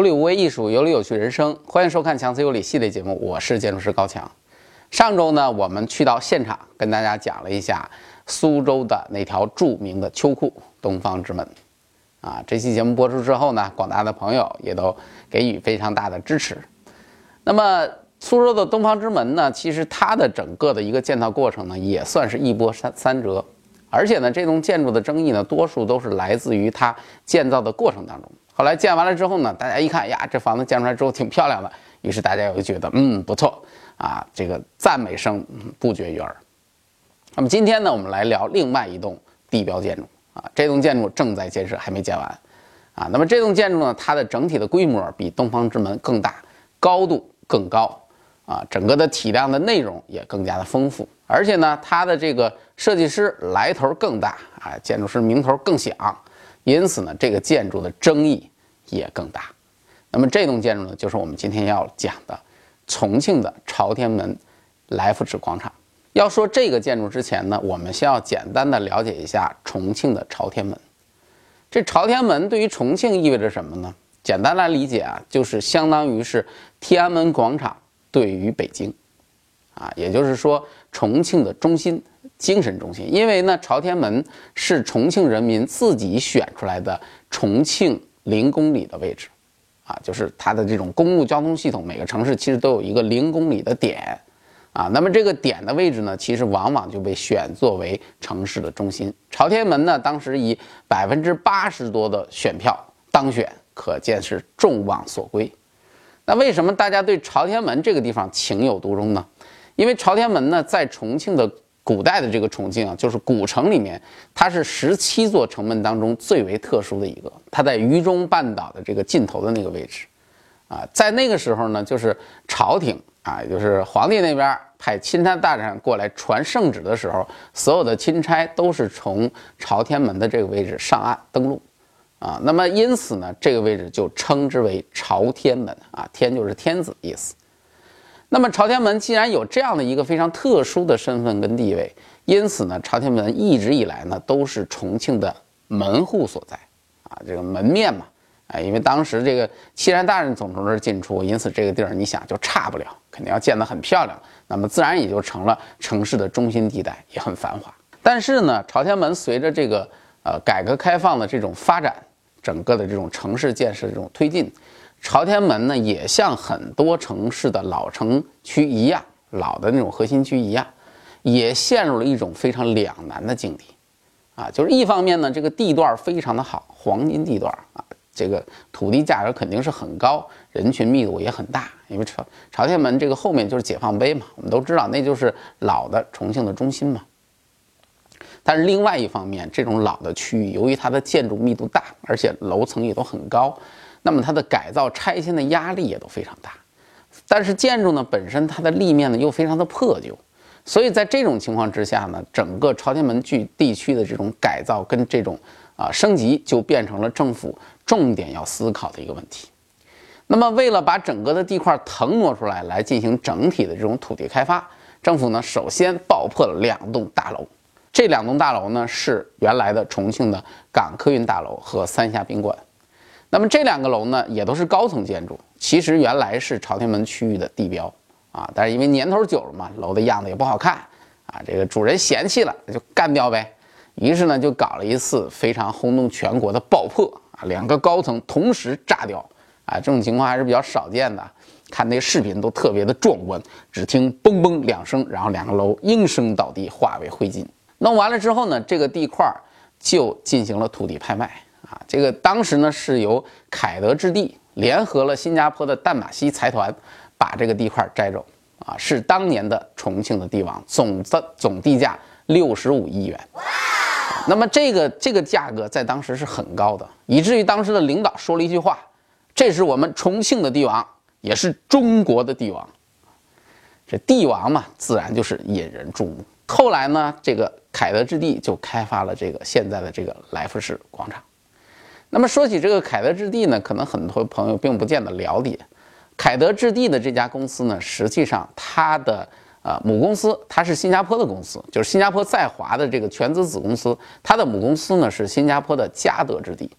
无理无为艺术，有理有趣人生。欢迎收看强词有理系列节目，我是建筑师高强。上周呢，我们去到现场，跟大家讲了一下苏州的那条著名的秋裤——东方之门。啊，这期节目播出之后呢，广大的朋友也都给予非常大的支持。那么，苏州的东方之门呢，其实它的整个的一个建造过程呢，也算是一波三三折。而且呢，这栋建筑的争议呢，多数都是来自于它建造的过程当中。后来建完了之后呢，大家一看呀，这房子建出来之后挺漂亮的，于是大家又觉得嗯不错啊，这个赞美声不绝于耳。那么今天呢，我们来聊另外一栋地标建筑啊，这栋建筑正在建设，还没建完啊。那么这栋建筑呢，它的整体的规模比东方之门更大，高度更高啊，整个的体量的内容也更加的丰富，而且呢，它的这个设计师来头更大啊，建筑师名头更响，因此呢，这个建筑的争议。也更大，那么这栋建筑呢，就是我们今天要讲的重庆的朝天门来福士广场。要说这个建筑之前呢，我们先要简单的了解一下重庆的朝天门。这朝天门对于重庆意味着什么呢？简单来理解啊，就是相当于是天安门广场对于北京，啊，也就是说重庆的中心、精神中心。因为呢，朝天门是重庆人民自己选出来的重庆。零公里的位置，啊，就是它的这种公共交通系统，每个城市其实都有一个零公里的点，啊，那么这个点的位置呢，其实往往就被选作为城市的中心。朝天门呢，当时以百分之八十多的选票当选，可见是众望所归。那为什么大家对朝天门这个地方情有独钟呢？因为朝天门呢，在重庆的。古代的这个重庆啊，就是古城里面，它是十七座城门当中最为特殊的一个。它在渝中半岛的这个尽头的那个位置，啊，在那个时候呢，就是朝廷啊，就是皇帝那边派钦差大臣过来传圣旨的时候，所有的钦差都是从朝天门的这个位置上岸登陆，啊，那么因此呢，这个位置就称之为朝天门啊，天就是天子意思。那么朝天门既然有这样的一个非常特殊的身份跟地位，因此呢，朝天门一直以来呢都是重庆的门户所在，啊，这个门面嘛，啊，因为当时这个钦差大人总从这儿进出，因此这个地儿你想就差不了，肯定要建得很漂亮，那么自然也就成了城市的中心地带，也很繁华。但是呢，朝天门随着这个呃改革开放的这种发展，整个的这种城市建设这种推进。朝天门呢，也像很多城市的老城区一样，老的那种核心区一样，也陷入了一种非常两难的境地，啊，就是一方面呢，这个地段非常的好，黄金地段啊，这个土地价格肯定是很高，人群密度也很大，因为朝朝天门这个后面就是解放碑嘛，我们都知道那就是老的重庆的中心嘛。但是另外一方面，这种老的区域，由于它的建筑密度大，而且楼层也都很高。那么它的改造拆迁的压力也都非常大，但是建筑呢本身它的立面呢又非常的破旧，所以在这种情况之下呢，整个朝天门区地区的这种改造跟这种啊升级就变成了政府重点要思考的一个问题。那么为了把整个的地块腾挪出来来进行整体的这种土地开发，政府呢首先爆破了两栋大楼，这两栋大楼呢是原来的重庆的港客运大楼和三峡宾馆。那么这两个楼呢，也都是高层建筑。其实原来是朝天门区域的地标啊，但是因为年头久了嘛，楼的样子也不好看啊，这个主人嫌弃了，就干掉呗。于是呢，就搞了一次非常轰动全国的爆破啊，两个高层同时炸掉啊，这种情况还是比较少见的。看那视频都特别的壮观，只听嘣嘣两声，然后两个楼应声倒地，化为灰烬。弄完了之后呢，这个地块就进行了土地拍卖。啊，这个当时呢是由凯德置地联合了新加坡的淡马锡财团，把这个地块摘走。啊，是当年的重庆的地王，总的总地价六十五亿元。哇！那么这个这个价格在当时是很高的，以至于当时的领导说了一句话：“这是我们重庆的帝王，也是中国的帝王。”这帝王嘛，自然就是引人注目。后来呢，这个凯德置地就开发了这个现在的这个来福士广场。那么说起这个凯德置地呢，可能很多朋友并不见得了解。凯德置地的这家公司呢，实际上它的呃母公司它是新加坡的公司，就是新加坡在华的这个全资子公司，它的母公司呢是新加坡的嘉德置地。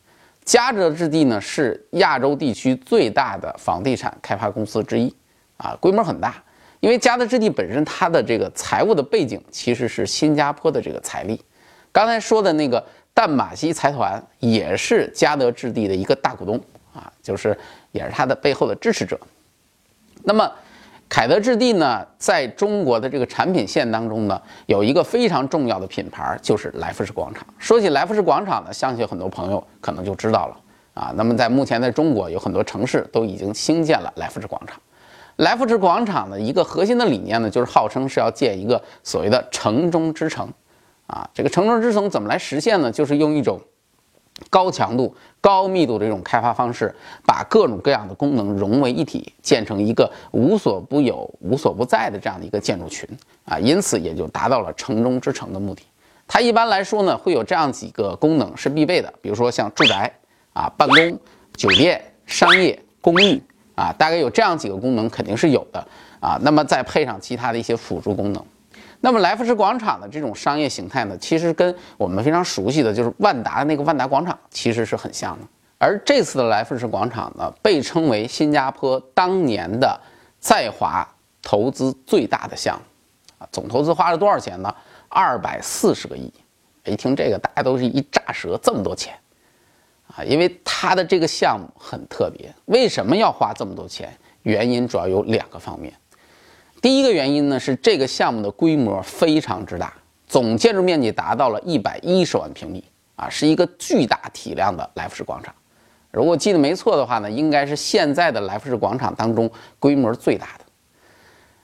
嘉德置地呢是亚洲地区最大的房地产开发公司之一，啊，规模很大。因为嘉德置地本身它的这个财务的背景其实是新加坡的这个财力。刚才说的那个淡马锡财团也是嘉德置地的一个大股东啊，就是也是它的背后的支持者。那么。凯德置地呢，在中国的这个产品线当中呢，有一个非常重要的品牌，就是来福士广场。说起来福士广场呢，相信很多朋友可能就知道了啊。那么在目前在中国，有很多城市都已经兴建了来福士广场。来福士广场的一个核心的理念呢，就是号称是要建一个所谓的城中之城，啊，这个城中之城怎么来实现呢？就是用一种。高强度、高密度的这种开发方式，把各种各样的功能融为一体，建成一个无所不有、无所不在的这样的一个建筑群啊，因此也就达到了城中之城的目的。它一般来说呢，会有这样几个功能是必备的，比如说像住宅啊、办公、酒店、商业、公寓啊，大概有这样几个功能肯定是有的啊。那么再配上其他的一些辅助功能。那么来福士广场的这种商业形态呢，其实跟我们非常熟悉的就是万达的那个万达广场其实是很像的。而这次的来福士广场呢，被称为新加坡当年的在华投资最大的项目，啊，总投资花了多少钱呢？二百四十个亿。一听这个，大家都是一炸舌，这么多钱啊！因为它的这个项目很特别，为什么要花这么多钱？原因主要有两个方面。第一个原因呢是这个项目的规模非常之大，总建筑面积达到了一百一十万平米啊，是一个巨大体量的来福士广场。如果记得没错的话呢，应该是现在的来福士广场当中规模最大的。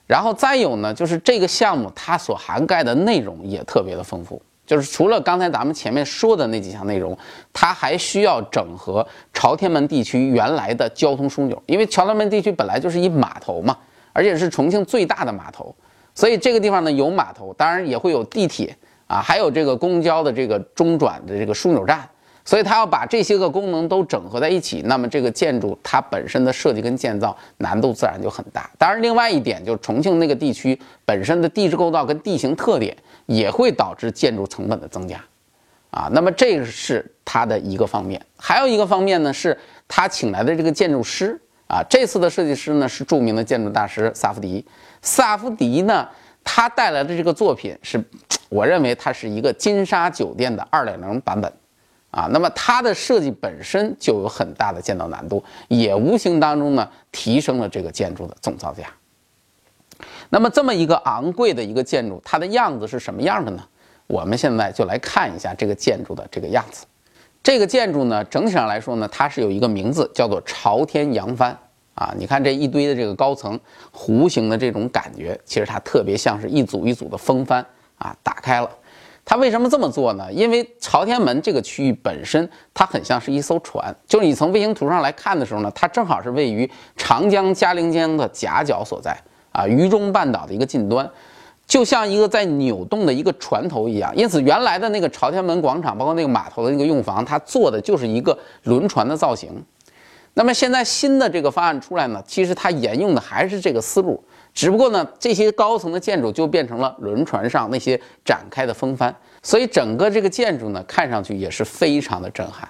然后再有呢，就是这个项目它所涵盖的内容也特别的丰富，就是除了刚才咱们前面说的那几项内容，它还需要整合朝天门地区原来的交通枢纽，因为朝天门地区本来就是一码头嘛。而且是重庆最大的码头，所以这个地方呢有码头，当然也会有地铁啊，还有这个公交的这个中转的这个枢纽站，所以它要把这些个功能都整合在一起，那么这个建筑它本身的设计跟建造难度自然就很大。当然，另外一点就是重庆那个地区本身的地质构造跟地形特点也会导致建筑成本的增加，啊，那么这是它的一个方面。还有一个方面呢，是他请来的这个建筑师。啊，这次的设计师呢是著名的建筑大师萨夫迪。萨夫迪呢，他带来的这个作品是，我认为它是一个金沙酒店的二点零版本。啊，那么它的设计本身就有很大的建造难度，也无形当中呢提升了这个建筑的总造价。那么这么一个昂贵的一个建筑，它的样子是什么样的呢？我们现在就来看一下这个建筑的这个样子。这个建筑呢，整体上来说呢，它是有一个名字叫做朝天扬帆啊。你看这一堆的这个高层弧形的这种感觉，其实它特别像是一组一组的风帆啊，打开了。它为什么这么做呢？因为朝天门这个区域本身它很像是一艘船，就是你从卫星图上来看的时候呢，它正好是位于长江嘉陵江的夹角所在啊，渝中半岛的一个近端。就像一个在扭动的一个船头一样，因此原来的那个朝天门广场，包括那个码头的那个用房，它做的就是一个轮船的造型。那么现在新的这个方案出来呢，其实它沿用的还是这个思路，只不过呢，这些高层的建筑就变成了轮船上那些展开的风帆，所以整个这个建筑呢，看上去也是非常的震撼。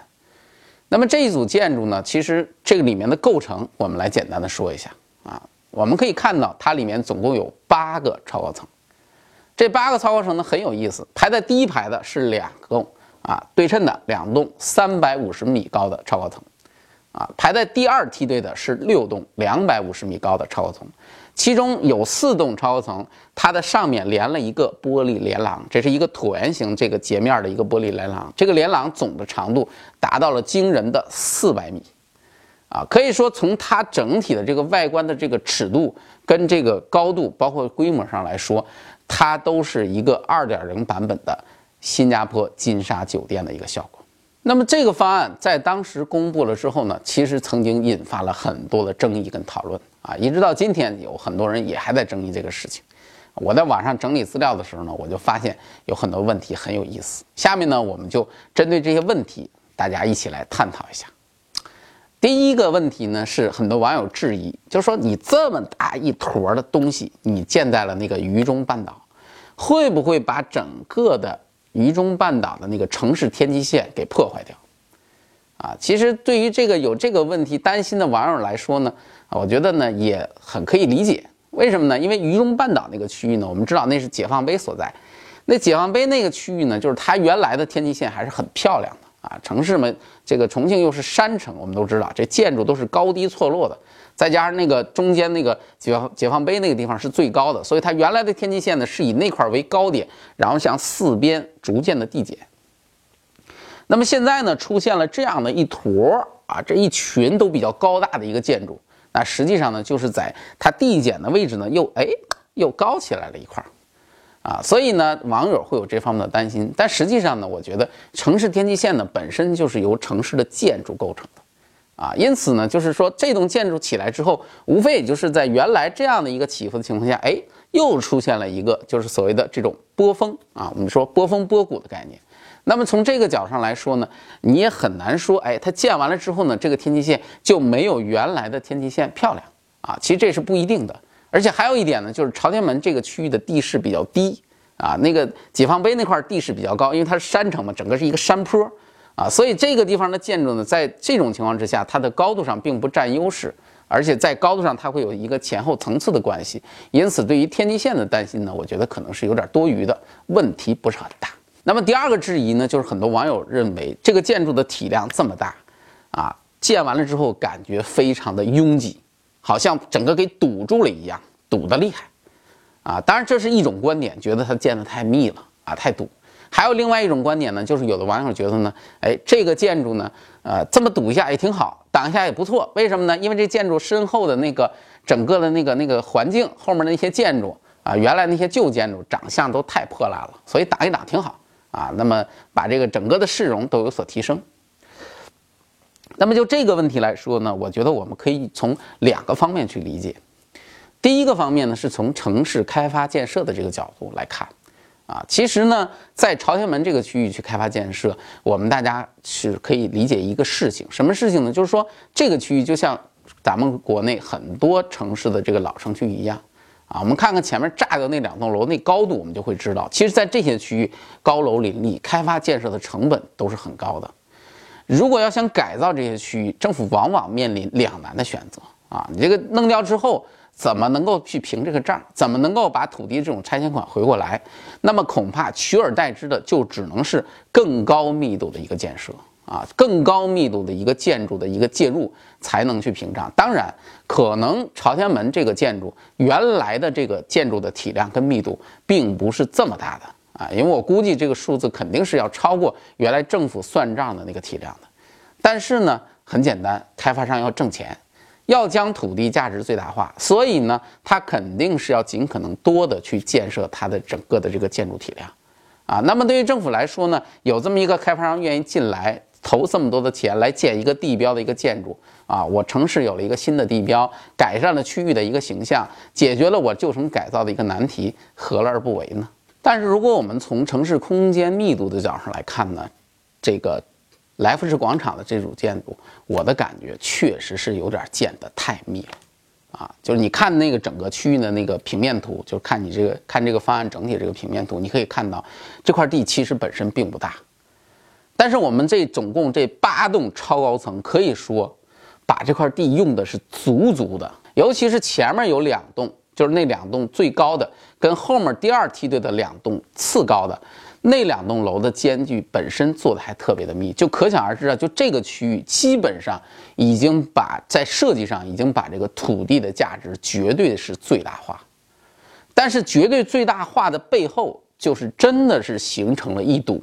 那么这一组建筑呢，其实这个里面的构成，我们来简单的说一下啊，我们可以看到它里面总共有八个超高层。这八个超高层呢很有意思，排在第一排的是两栋啊对称的两栋三百五十米高的超高层，啊排在第二梯队的是六栋两百五十米高的超高层，其中有四栋超高层，它的上面连了一个玻璃连廊，这是一个椭圆形这个截面的一个玻璃连廊，这个连廊总的长度达到了惊人的四百米，啊可以说从它整体的这个外观的这个尺度跟这个高度，包括规模上来说。它都是一个二点零版本的新加坡金沙酒店的一个效果。那么这个方案在当时公布了之后呢，其实曾经引发了很多的争议跟讨论啊，一直到今天有很多人也还在争议这个事情。我在网上整理资料的时候呢，我就发现有很多问题很有意思。下面呢，我们就针对这些问题，大家一起来探讨一下。第一个问题呢，是很多网友质疑，就是说你这么大一坨的东西，你建在了那个渝中半岛，会不会把整个的渝中半岛的那个城市天际线给破坏掉？啊。其实对于这个有这个问题担心的网友来说呢，我觉得呢也很可以理解。为什么呢？因为渝中半岛那个区域呢，我们知道那是解放碑所在。那解放碑那个区域呢，就是它原来的天际线还是很漂亮的啊。城市们，这个重庆又是山城，我们都知道这建筑都是高低错落的，再加上那个中间那个解放解放碑那个地方是最高的，所以它原来的天际线呢是以那块为高点，然后向四边逐渐的递减。那么现在呢，出现了这样的一坨啊，这一群都比较高大的一个建筑，那实际上呢，就是在它递减的位置呢，又哎又高起来了一块。啊，所以呢，网友会有这方面的担心，但实际上呢，我觉得城市天际线呢本身就是由城市的建筑构成的，啊，因此呢，就是说这栋建筑起来之后，无非也就是在原来这样的一个起伏的情况下，哎，又出现了一个就是所谓的这种波峰啊，我们说波峰波谷的概念。那么从这个角上来说呢，你也很难说，哎，它建完了之后呢，这个天际线就没有原来的天际线漂亮啊，其实这是不一定的。而且还有一点呢，就是朝天门这个区域的地势比较低啊，那个解放碑那块地势比较高，因为它是山城嘛，整个是一个山坡啊，所以这个地方的建筑呢，在这种情况之下，它的高度上并不占优势，而且在高度上它会有一个前后层次的关系，因此对于天际线的担心呢，我觉得可能是有点多余的，问题不是很大。那么第二个质疑呢，就是很多网友认为这个建筑的体量这么大啊，建完了之后感觉非常的拥挤。好像整个给堵住了一样，堵得厉害，啊，当然这是一种观点，觉得它建得太密了啊，太堵。还有另外一种观点呢，就是有的网友觉得呢，哎，这个建筑呢，呃，这么堵一下也挺好，挡一下也不错。为什么呢？因为这建筑身后的那个整个的那个那个环境，后面的那些建筑啊，原来那些旧建筑长相都太破烂了，所以挡一挡挺好啊。那么把这个整个的市容都有所提升。那么就这个问题来说呢，我觉得我们可以从两个方面去理解。第一个方面呢，是从城市开发建设的这个角度来看，啊，其实呢，在朝天门这个区域去开发建设，我们大家是可以理解一个事情，什么事情呢？就是说这个区域就像咱们国内很多城市的这个老城区一样，啊，我们看看前面炸掉那两栋楼那高度，我们就会知道，其实，在这些区域高楼林立，开发建设的成本都是很高的。如果要想改造这些区域，政府往往面临两难的选择啊！你这个弄掉之后，怎么能够去平这个账？怎么能够把土地这种拆迁款回过来？那么恐怕取而代之的就只能是更高密度的一个建设啊，更高密度的一个建筑的一个介入，才能去屏障。当然，可能朝天门这个建筑原来的这个建筑的体量跟密度并不是这么大的。啊，因为我估计这个数字肯定是要超过原来政府算账的那个体量的，但是呢，很简单，开发商要挣钱，要将土地价值最大化，所以呢，他肯定是要尽可能多的去建设它的整个的这个建筑体量，啊，那么对于政府来说呢，有这么一个开发商愿意进来投这么多的钱来建一个地标的一个建筑，啊，我城市有了一个新的地标，改善了区域的一个形象，解决了我旧城改造的一个难题，何乐而不为呢？但是，如果我们从城市空间密度的角度上来看呢，这个来福士广场的这组建筑，我的感觉确实是有点建得太密了，啊，就是你看那个整个区域的那个平面图，就是看你这个看这个方案整体这个平面图，你可以看到这块地其实本身并不大，但是我们这总共这八栋超高层，可以说把这块地用的是足足的，尤其是前面有两栋。就是那两栋最高的，跟后面第二梯队的两栋次高的那两栋楼的间距本身做的还特别的密，就可想而知啊，就这个区域基本上已经把在设计上已经把这个土地的价值绝对是最大化，但是绝对最大化的背后，就是真的是形成了一堵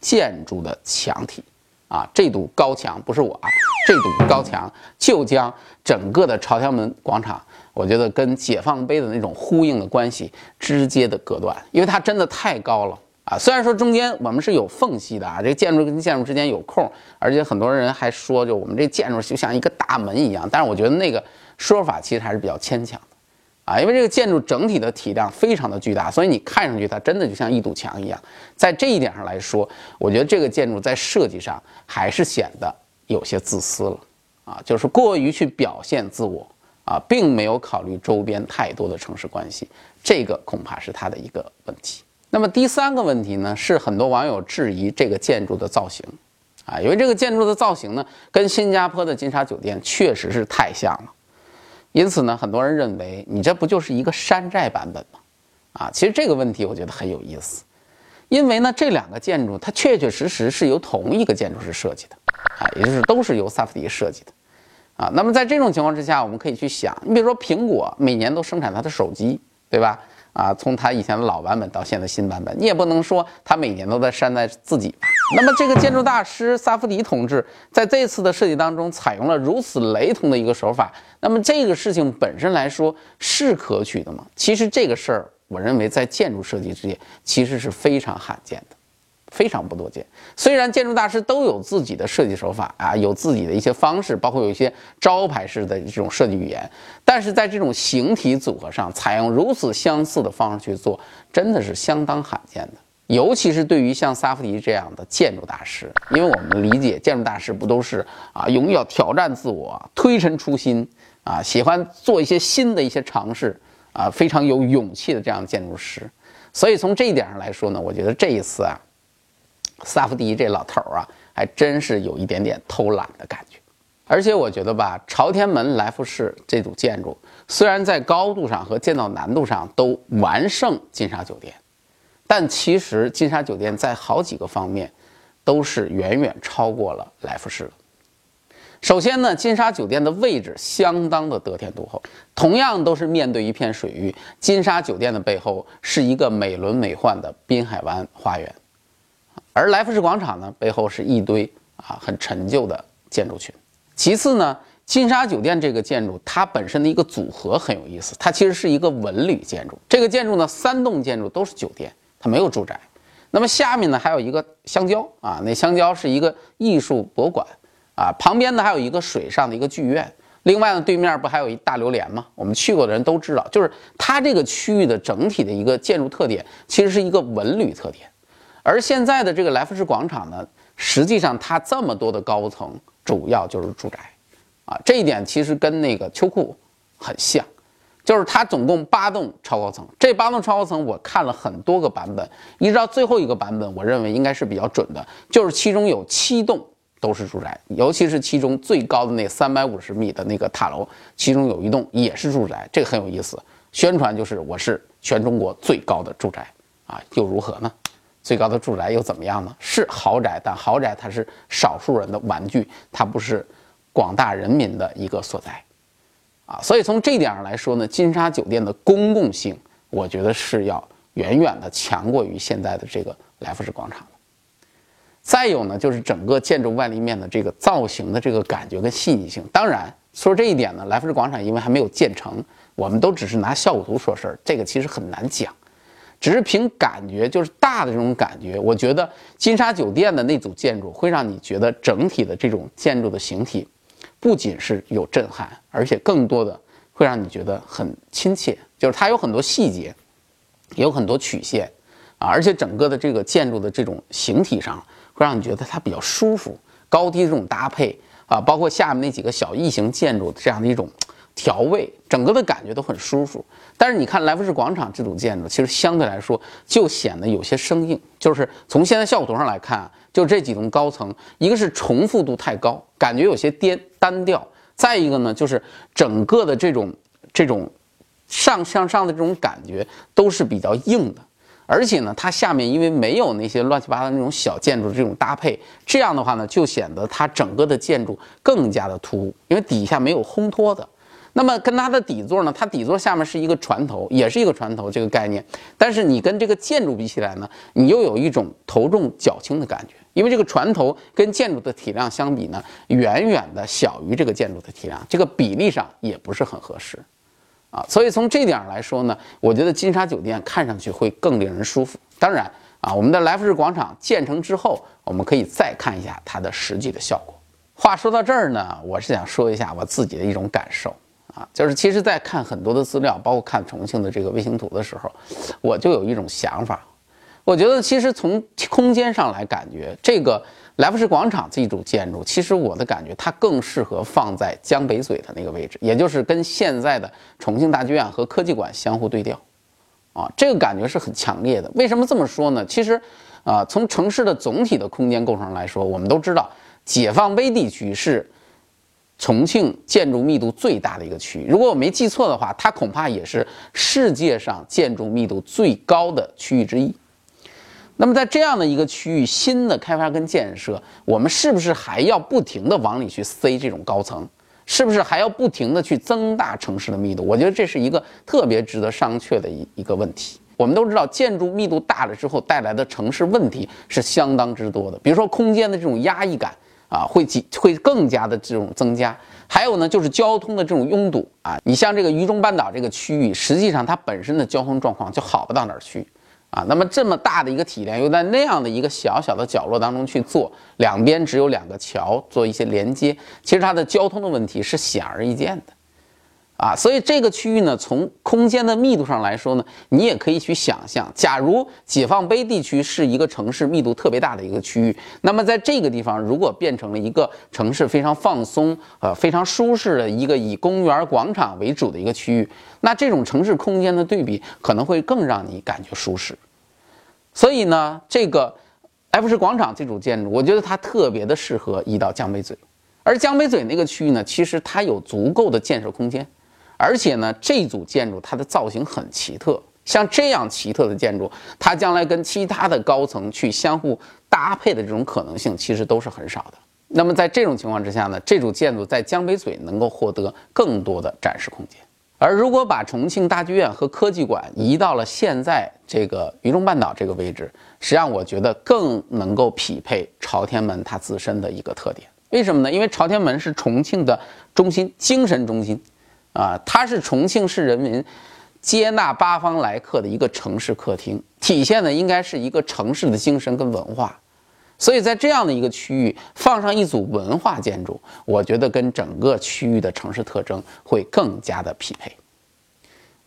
建筑的墙体啊，这堵高墙不是我啊，这堵高墙就将整个的朝天门广场。我觉得跟解放碑的那种呼应的关系直接的隔断，因为它真的太高了啊！虽然说中间我们是有缝隙的啊，这个建筑跟建筑之间有空，而且很多人还说，就我们这建筑就像一个大门一样。但是我觉得那个说法其实还是比较牵强的啊，因为这个建筑整体的体量非常的巨大，所以你看上去它真的就像一堵墙一样。在这一点上来说，我觉得这个建筑在设计上还是显得有些自私了啊，就是过于去表现自我。啊，并没有考虑周边太多的城市关系，这个恐怕是它的一个问题。那么第三个问题呢，是很多网友质疑这个建筑的造型，啊，因为这个建筑的造型呢，跟新加坡的金沙酒店确实是太像了。因此呢，很多人认为你这不就是一个山寨版本吗？啊，其实这个问题我觉得很有意思，因为呢，这两个建筑它确确实实是由同一个建筑师设计的，啊，也就是都是由萨夫迪设计的，啊，那么在这种情况之下，我们可以去想，你比如说苹果每年都生产它的手机，对吧？啊，从它以前的老版本到现在新版本，你也不能说它每年都在山寨自己吧？那么这个建筑大师萨夫迪同志在这次的设计当中采用了如此雷同的一个手法，那么这个事情本身来说是可取的吗？其实这个事儿，我认为在建筑设计之间其实是非常罕见的。非常不多见。虽然建筑大师都有自己的设计手法啊，有自己的一些方式，包括有一些招牌式的这种设计语言，但是在这种形体组合上采用如此相似的方式去做，真的是相当罕见的。尤其是对于像萨夫迪这样的建筑大师，因为我们理解建筑大师不都是啊，勇于要挑战自我、推陈出新啊，喜欢做一些新的一些尝试啊，非常有勇气的这样建筑师。所以从这一点上来说呢，我觉得这一次啊。萨福迪这老头儿啊，还真是有一点点偷懒的感觉。而且我觉得吧，朝天门来福士这组建筑，虽然在高度上和建造难度上都完胜金沙酒店，但其实金沙酒店在好几个方面都是远远超过了来福士的。首先呢，金沙酒店的位置相当的得天独厚，同样都是面对一片水域，金沙酒店的背后是一个美轮美奂的滨海湾花园。而来福士广场呢，背后是一堆啊很陈旧的建筑群。其次呢，金沙酒店这个建筑它本身的一个组合很有意思，它其实是一个文旅建筑。这个建筑呢，三栋建筑都是酒店，它没有住宅。那么下面呢还有一个香蕉啊，那香蕉是一个艺术博物馆啊，旁边呢还有一个水上的一个剧院。另外呢，对面不还有一大榴莲吗？我们去过的人都知道，就是它这个区域的整体的一个建筑特点，其实是一个文旅特点。而现在的这个来福士广场呢，实际上它这么多的高层，主要就是住宅，啊，这一点其实跟那个秋裤很像，就是它总共八栋超高层，这八栋超高层我看了很多个版本，一直到最后一个版本，我认为应该是比较准的，就是其中有七栋都是住宅，尤其是其中最高的那三百五十米的那个塔楼，其中有一栋也是住宅，这个很有意思，宣传就是我是全中国最高的住宅，啊，又如何呢？最高的住宅又怎么样呢？是豪宅，但豪宅它是少数人的玩具，它不是广大人民的一个所在，啊，所以从这一点上来说呢，金沙酒店的公共性，我觉得是要远远的强过于现在的这个来福士广场。再有呢，就是整个建筑外立面的这个造型的这个感觉跟细腻性。当然说这一点呢，来福士广场因为还没有建成，我们都只是拿效果图说事儿，这个其实很难讲。只是凭感觉，就是大的这种感觉，我觉得金沙酒店的那组建筑会让你觉得整体的这种建筑的形体，不仅是有震撼，而且更多的会让你觉得很亲切。就是它有很多细节，有很多曲线啊，而且整个的这个建筑的这种形体上，会让你觉得它比较舒服。高低这种搭配啊，包括下面那几个小异形建筑这样的一种。调味，整个的感觉都很舒服。但是你看来福士广场这组建筑，其实相对来说就显得有些生硬。就是从现在效果图上来看，就这几栋高层，一个是重复度太高，感觉有些颠单调；再一个呢，就是整个的这种这种上向上的这种感觉都是比较硬的。而且呢，它下面因为没有那些乱七八糟那种小建筑这种搭配，这样的话呢，就显得它整个的建筑更加的突兀，因为底下没有烘托的。那么跟它的底座呢？它底座下面是一个船头，也是一个船头这个概念。但是你跟这个建筑比起来呢，你又有一种头重脚轻的感觉，因为这个船头跟建筑的体量相比呢，远远的小于这个建筑的体量，这个比例上也不是很合适，啊，所以从这点来说呢，我觉得金沙酒店看上去会更令人舒服。当然啊，我们的来福士广场建成之后，我们可以再看一下它的实际的效果。话说到这儿呢，我是想说一下我自己的一种感受。啊，就是其实，在看很多的资料，包括看重庆的这个卫星图的时候，我就有一种想法，我觉得其实从空间上来感觉，这个来福士广场这一组建筑，其实我的感觉它更适合放在江北嘴的那个位置，也就是跟现在的重庆大剧院和科技馆相互对调，啊，这个感觉是很强烈的。为什么这么说呢？其实啊，从城市的总体的空间构成来说，我们都知道解放碑地区是重庆建筑密度最大的一个区域。如果我没记错的话，它恐怕也是世界上建筑密度最高的区域之一。那么在这样的一个区域，新的开发跟建设，我们是不是还要不停的往里去塞这种高层？是不是还要不停的去增大城市的密度？我觉得这是一个特别值得商榷的一一个问题。我们都知道，建筑密度大了之后带来的城市问题是相当之多的，比如说空间的这种压抑感啊，会几会更加的这种增加。还有呢，就是交通的这种拥堵啊，你像这个渝中半岛这个区域，实际上它本身的交通状况就好不到哪儿去。啊，那么这么大的一个体量，又在那样的一个小小的角落当中去做，两边只有两个桥做一些连接，其实它的交通的问题是显而易见的，啊，所以这个区域呢，从空间的密度上来说呢，你也可以去想象，假如解放碑地区是一个城市密度特别大的一个区域，那么在这个地方如果变成了一个城市非常放松、呃非常舒适的一个以公园广场为主的一个区域，那这种城市空间的对比可能会更让你感觉舒适。所以呢，这个埃弗士广场这组建筑，我觉得它特别的适合移到江北嘴，而江北嘴那个区域呢，其实它有足够的建设空间，而且呢，这组建筑它的造型很奇特，像这样奇特的建筑，它将来跟其他的高层去相互搭配的这种可能性，其实都是很少的。那么在这种情况之下呢，这组建筑在江北嘴能够获得更多的展示空间。而如果把重庆大剧院和科技馆移到了现在这个渝中半岛这个位置，实际上我觉得更能够匹配朝天门它自身的一个特点。为什么呢？因为朝天门是重庆的中心、精神中心，啊，它是重庆市人民接纳八方来客的一个城市客厅，体现的应该是一个城市的精神跟文化。所以在这样的一个区域放上一组文化建筑，我觉得跟整个区域的城市特征会更加的匹配。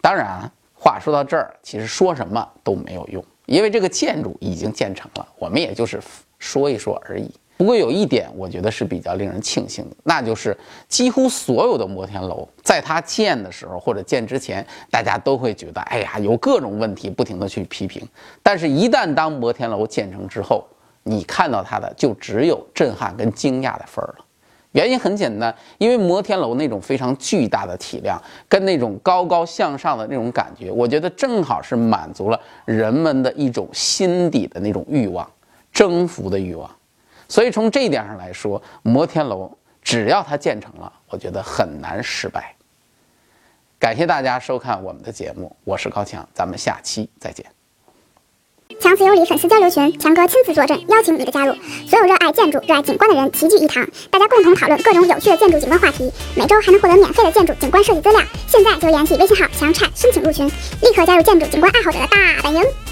当然，话说到这儿，其实说什么都没有用，因为这个建筑已经建成了，我们也就是说一说而已。不过有一点，我觉得是比较令人庆幸的，那就是几乎所有的摩天楼在它建的时候或者建之前，大家都会觉得，哎呀，有各种问题，不停的去批评。但是，一旦当摩天楼建成之后，你看到它的就只有震撼跟惊讶的份儿了，原因很简单，因为摩天楼那种非常巨大的体量，跟那种高高向上的那种感觉，我觉得正好是满足了人们的一种心底的那种欲望，征服的欲望。所以从这一点上来说，摩天楼只要它建成了，我觉得很难失败。感谢大家收看我们的节目，我是高强，咱们下期再见。强子有理粉丝交流群，强哥亲自坐镇，邀请你的加入。所有热爱建筑、热爱景观的人齐聚一堂，大家共同讨论各种有趣的建筑景观话题。每周还能获得免费的建筑景观设计资料。现在就联系微信号强产申请入群，立刻加入建筑景观爱好者的大本营。